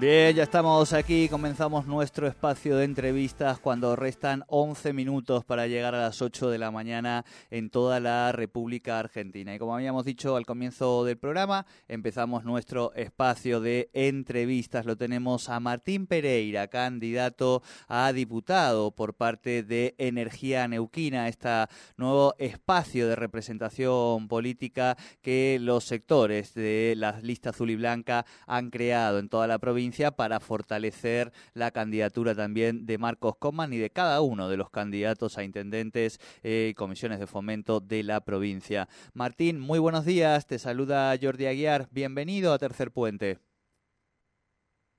Bien, ya estamos aquí, comenzamos nuestro espacio de entrevistas cuando restan 11 minutos para llegar a las 8 de la mañana en toda la República Argentina. Y como habíamos dicho al comienzo del programa, empezamos nuestro espacio de entrevistas. Lo tenemos a Martín Pereira, candidato a diputado por parte de Energía Neuquina, este nuevo espacio de representación política que los sectores de la lista azul y blanca han creado en toda la provincia para fortalecer la candidatura también de Marcos Coman y de cada uno de los candidatos a intendentes eh, y comisiones de fomento de la provincia. Martín, muy buenos días. Te saluda Jordi Aguiar. Bienvenido a Tercer Puente.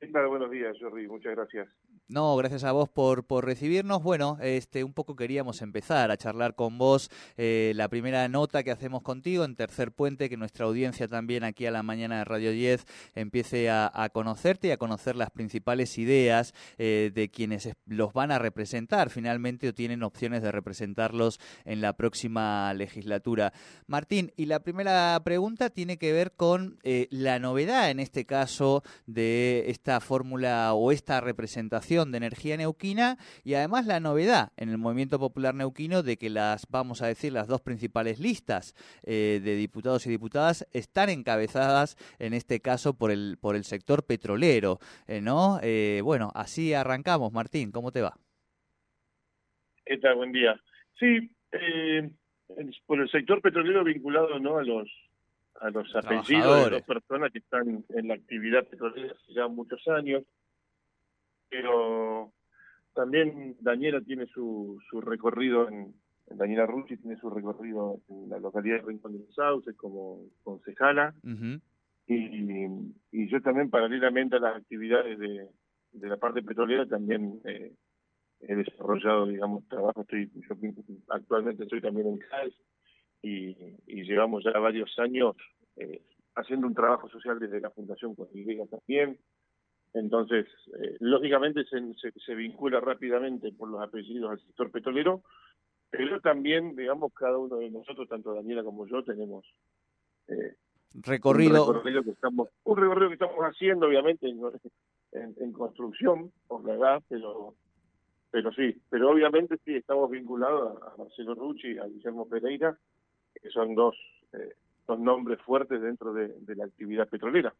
Buenos días, Jordi. Muchas gracias. No, gracias a vos por, por recibirnos. Bueno, este, un poco queríamos empezar a charlar con vos eh, la primera nota que hacemos contigo en Tercer Puente, que nuestra audiencia también aquí a la mañana de Radio 10 empiece a, conocerte y a conocer las principales ideas eh, de quienes los van a representar finalmente o tienen opciones de representarlos en la próxima legislatura. Martín, y la primera pregunta tiene que ver con eh, la novedad en este caso de esta fórmula o esta representación de energía neuquina y además la novedad en el movimiento popular neuquino de que las, vamos a decir, las dos principales listas eh, de diputados y diputadas están encabezadas en este caso por el, por el sector petrolero, eh, ¿no? Eh, bueno, así arrancamos. Martín, ¿cómo te va? ¿Qué tal? Buen día. Sí, por el sector petrolero vinculado ¿no? a los a los apellidos de las personas que están en la actividad petrolera hace ya muchos años pero también Daniela tiene su, su recorrido en, Daniela Rucci tiene su recorrido en la localidad de Rincón de los Sauces como concejala. Y, y, yo también paralelamente a las actividades de, de la parte petrolera también eh, he desarrollado digamos trabajo. Estoy yo actualmente estoy también en CAES y, y llevamos ya varios años eh, haciendo un trabajo social desde la Fundación Cosmiga también entonces, eh, lógicamente se, se, vincula rápidamente por los apellidos al sector petrolero, pero también, digamos, cada uno de nosotros, tanto Daniela como yo, tenemos eh, recorrido. Un recorrido que estamos, un recorrido que estamos haciendo, obviamente, en, en, construcción, por la edad, pero pero sí, pero obviamente sí estamos vinculados a, Marcelo Rucci, a Guillermo Pereira, que son dos eh, son nombres fuertes dentro de la actividad petrolera.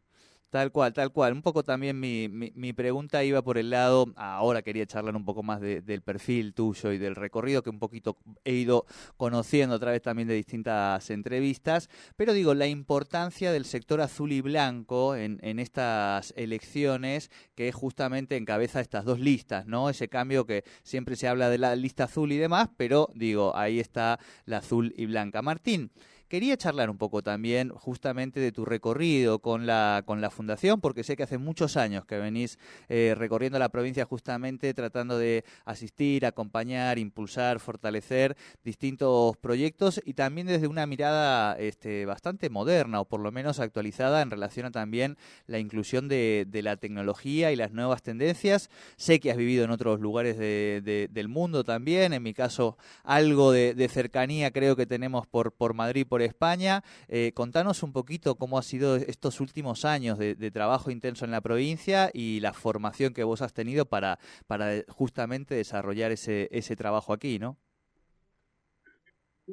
Tal cual, tal cual. Un poco también mi, mi, pregunta iba por el lado, ahora quería charlar un poco más del perfil tuyo y del recorrido que un poquito he ido conociendo a través también de distintas entrevistas, pero digo, la importancia del sector azul y blanco en, en estas elecciones que justamente encabeza estas dos listas, ¿no? Ese cambio que siempre se habla de la lista azul y demás, pero digo, ahí está la azul y blanca. Martín, Quería charlar un poco también justamente de tu recorrido con la, con la fundación, porque sé que hace muchos años que venís eh, recorriendo la provincia justamente tratando de asistir, acompañar, impulsar, fortalecer distintos proyectos y también desde una mirada este, bastante moderna o por lo menos actualizada en relación a también la inclusión de, la tecnología y las nuevas tendencias. Sé que has vivido en otros lugares del mundo también, en mi caso algo de, de cercanía creo que tenemos por, por Madrid, por España. Eh, contanos un poquito cómo ha sido estos últimos años de, trabajo intenso en la provincia y la formación que vos has tenido para, para justamente desarrollar ese, ese trabajo aquí, ¿no?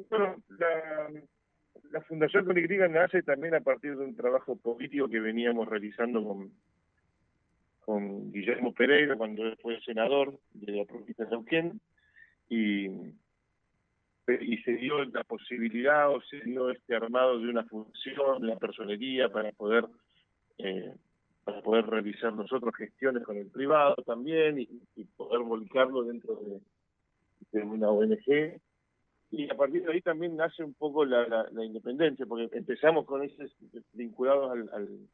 Bueno, la, Fundación Conigriga nace también a partir de un trabajo político que veníamos realizando con, con Guillermo Pereira cuando fue senador de la provincia de Neuquén y y se dio la posibilidad o se dio este armado de una función, la personería para poder eh, para poder realizar nosotros gestiones con el privado también y, poder volcarlo dentro de, una ONG y a partir de ahí también nace un poco la, la, independencia porque empezamos con esos vinculados al,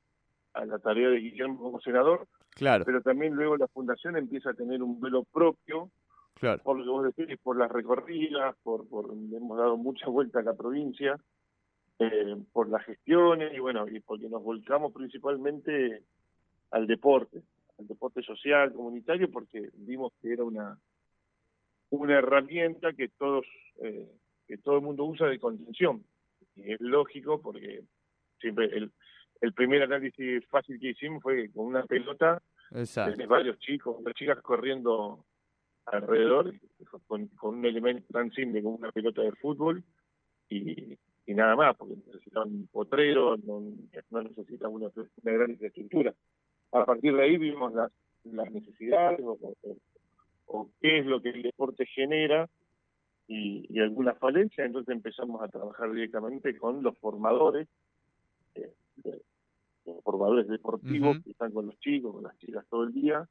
a la tarea de Guillermo como senador, claro. pero también luego la fundación empieza a tener un velo propio, claro. por lo que vos decís, por las recorridas, por, por hemos dado mucha vuelta a la provincia, eh, por las gestiones y bueno, y porque nos volcamos principalmente al deporte, al deporte social, comunitario, porque vimos que era una una herramienta que todos eh, que todo el mundo usa de contención. Y es lógico porque siempre el, el primer análisis fácil que hicimos fue con una pelota, de varios chicos, varias chicas corriendo alrededor con, con, un elemento tan simple como una pelota de fútbol y, y nada más, porque necesitan un potrero, no, no necesitan una, una, gran infraestructura. A partir de ahí vimos las, las necesidades o, o, qué es lo que el deporte genera y, y algunas falencias, entonces empezamos a trabajar directamente con los formadores, eh, los formadores deportivos que están con los chicos, con las chicas todo el día,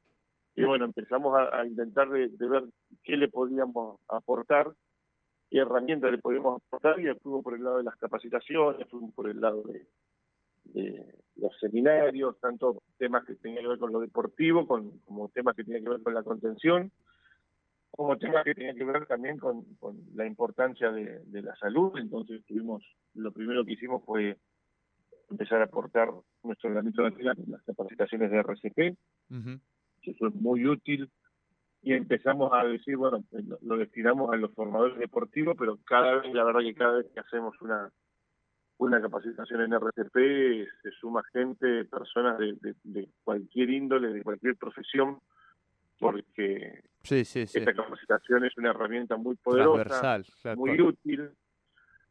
y bueno, empezamos a, intentar de, ver qué le podíamos aportar, qué herramientas le podíamos aportar, y fuimos por el lado de las capacitaciones, fuimos por el lado de, los seminarios, tanto temas que tenían que ver con lo deportivo, con, como temas que tenían que ver con la contención, como temas que tenían que ver también con, la importancia de, la salud. Entonces tuvimos, lo primero que hicimos fue empezar a aportar nuestro granito de las capacitaciones de RCP, que fue muy útil, y empezamos a decir, bueno, lo, destinamos a los formadores deportivos, pero cada vez, la verdad que cada vez que hacemos una una capacitación en RCP se suma gente, personas de cualquier índole, de cualquier profesión, porque sí, sí, esta capacitación es una herramienta muy poderosa, muy útil,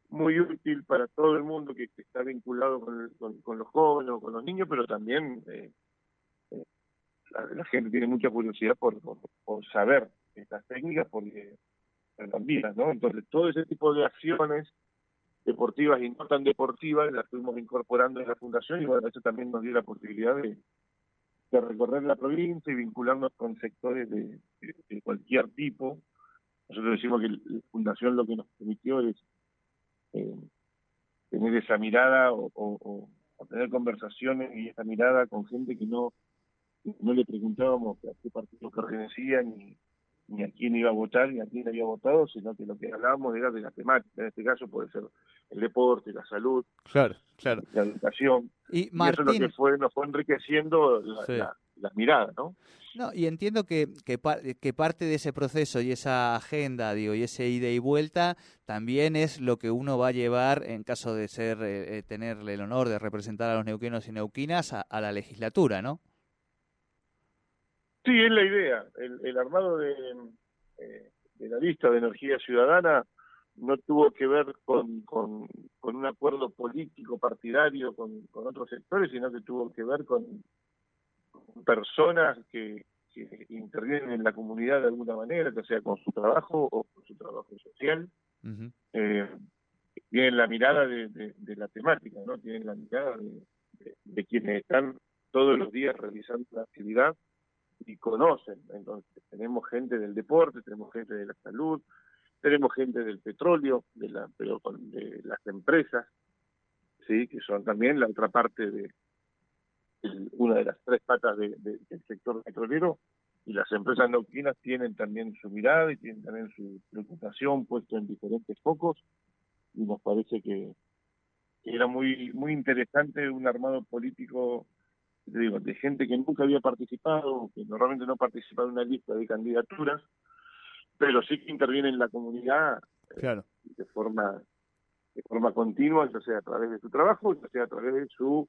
muy útil para todo el mundo que, está vinculado con, con, los jóvenes o con los niños, pero también eh, la, gente tiene mucha curiosidad por, por, saber estas técnicas porque vidas, ¿no? Entonces, todo ese tipo de acciones deportivas y no tan deportivas las fuimos incorporando en la fundación y bueno, eso también nos dio la posibilidad de, de recorrer la provincia y vincularnos con sectores de, cualquier tipo. Nosotros decimos que la fundación lo que nos permitió es eh, tener esa mirada o, tener conversaciones y esa mirada con gente que no no le preguntábamos a qué partido pertenecía ni, ni a quién iba a votar ni a quién había votado, sino que lo que hablábamos era de la temática. En este caso puede ser el deporte, la salud, claro, claro. la educación. Y, eso es lo que fue, nos fue enriqueciendo la, mirada, ¿no? No, y entiendo que, que, que, parte de ese proceso y esa agenda, digo, y ese ida y vuelta, también es lo que uno va a llevar en caso de ser, eh, eh tenerle el honor de representar a los neuquinos y neuquinas a, a la legislatura, ¿no? Sí, es la idea. El, armado de, eh, de, la lista de energía ciudadana no tuvo que ver con, con, un acuerdo político partidario con, otros sectores, sino que tuvo que ver con, personas que, intervienen en la comunidad de alguna manera, ya sea con su trabajo o con su trabajo social. Eh, tienen la mirada de, la temática, ¿no? Tienen la mirada de, de quienes están todos los días realizando la actividad y conocen. Entonces, tenemos gente del deporte, tenemos gente de la salud, tenemos gente del petróleo, de, la, de las empresas, sí, que son también la otra parte de una de las tres patas del sector petrolero, y las empresas neuquinas tienen también su mirada y tienen también su preocupación puesto en diferentes focos, y nos parece que, que era muy muy interesante un armado político digo, de gente que nunca había participado, que normalmente no participa en una lista de candidaturas, pero sí que interviene en la comunidad eh, de forma de forma continua, ya sea a través de su trabajo, ya sea a través de su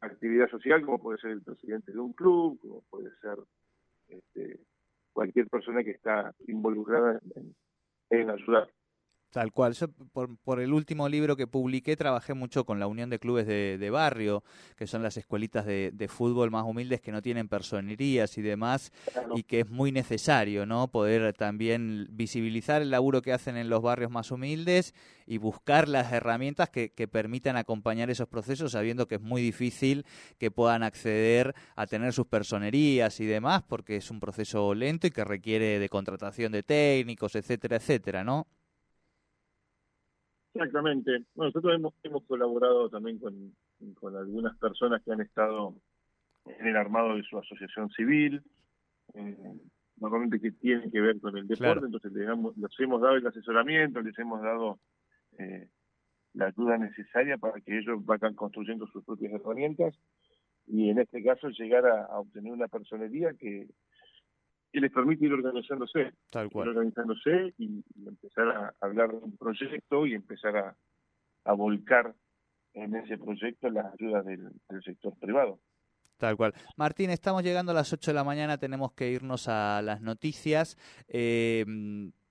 actividad social, como puede ser el presidente de un club, como puede ser este, cualquier persona que está involucrada en, en ayudar. Tal cual. Yo, por, el último libro que publiqué, trabajé mucho con la Unión de Clubes de, Barrio, que son las escuelitas de, fútbol más humildes que no tienen personerías y demás, y que es muy necesario, ¿no? Poder también visibilizar el laburo que hacen en los barrios más humildes y buscar las herramientas que permitan acompañar esos procesos, sabiendo que es muy difícil que puedan acceder a tener sus personerías y demás, porque es un proceso lento y que requiere de contratación de técnicos, etcétera, etcétera, ¿no? Exactamente. nosotros hemos, hemos colaborado también con, con algunas personas que han estado tienen armado de su asociación civil, eh, normalmente que tienen que ver con el deporte, entonces les, les, hemos dado el asesoramiento, les hemos dado eh, la ayuda necesaria para que ellos vayan construyendo sus propias herramientas y en este caso llegar a, obtener una personería que, que, les permite ir organizándose, Tal cual. Ir organizándose y, empezar a hablar de un proyecto y empezar a, a volcar en ese proyecto las ayudas del, sector privado. Tal cual. Martín, estamos llegando a las 8 de la mañana, tenemos que irnos a las noticias. Eh,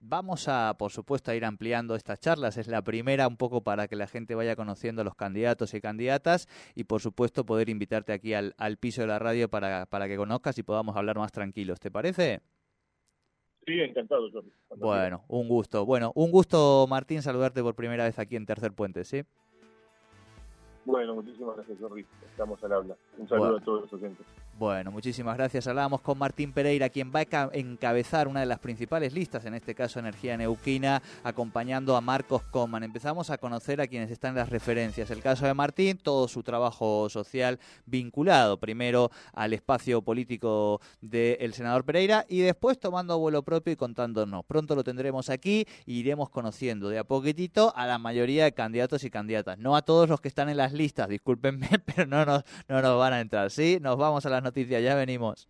vamos a, por supuesto, a ir ampliando estas charlas. Es la primera un poco para que la gente vaya conociendo a los candidatos y candidatas y, por supuesto, poder invitarte aquí al, al piso de la radio para, para que conozcas y podamos hablar más tranquilos. ¿Te parece? Sí, encantado, Bueno, un gusto. Bueno, un gusto, Martín, saludarte por primera vez aquí en Tercer Puente, ¿sí? Bueno, muchísimas gracias, Jorri. Estamos al habla. Un saludo a todos los oyentes. Bueno, muchísimas gracias. Hablábamos con Martín Pereira, quien va a encabezar una de las principales listas, en este caso Energía Neuquina, acompañando a Marcos Coman. Empezamos a conocer a quienes están en las referencias. El caso de Martín, todo su trabajo social vinculado primero al espacio político del senador Pereira y después tomando vuelo propio y contándonos. Pronto lo tendremos aquí e iremos conociendo de a poquitito a la mayoría de candidatos y candidatas. No a todos los que están en las listas, discúlpenme, pero no nos, no nos van a entrar. ¿sí? Nos vamos a las noticias, ya venimos.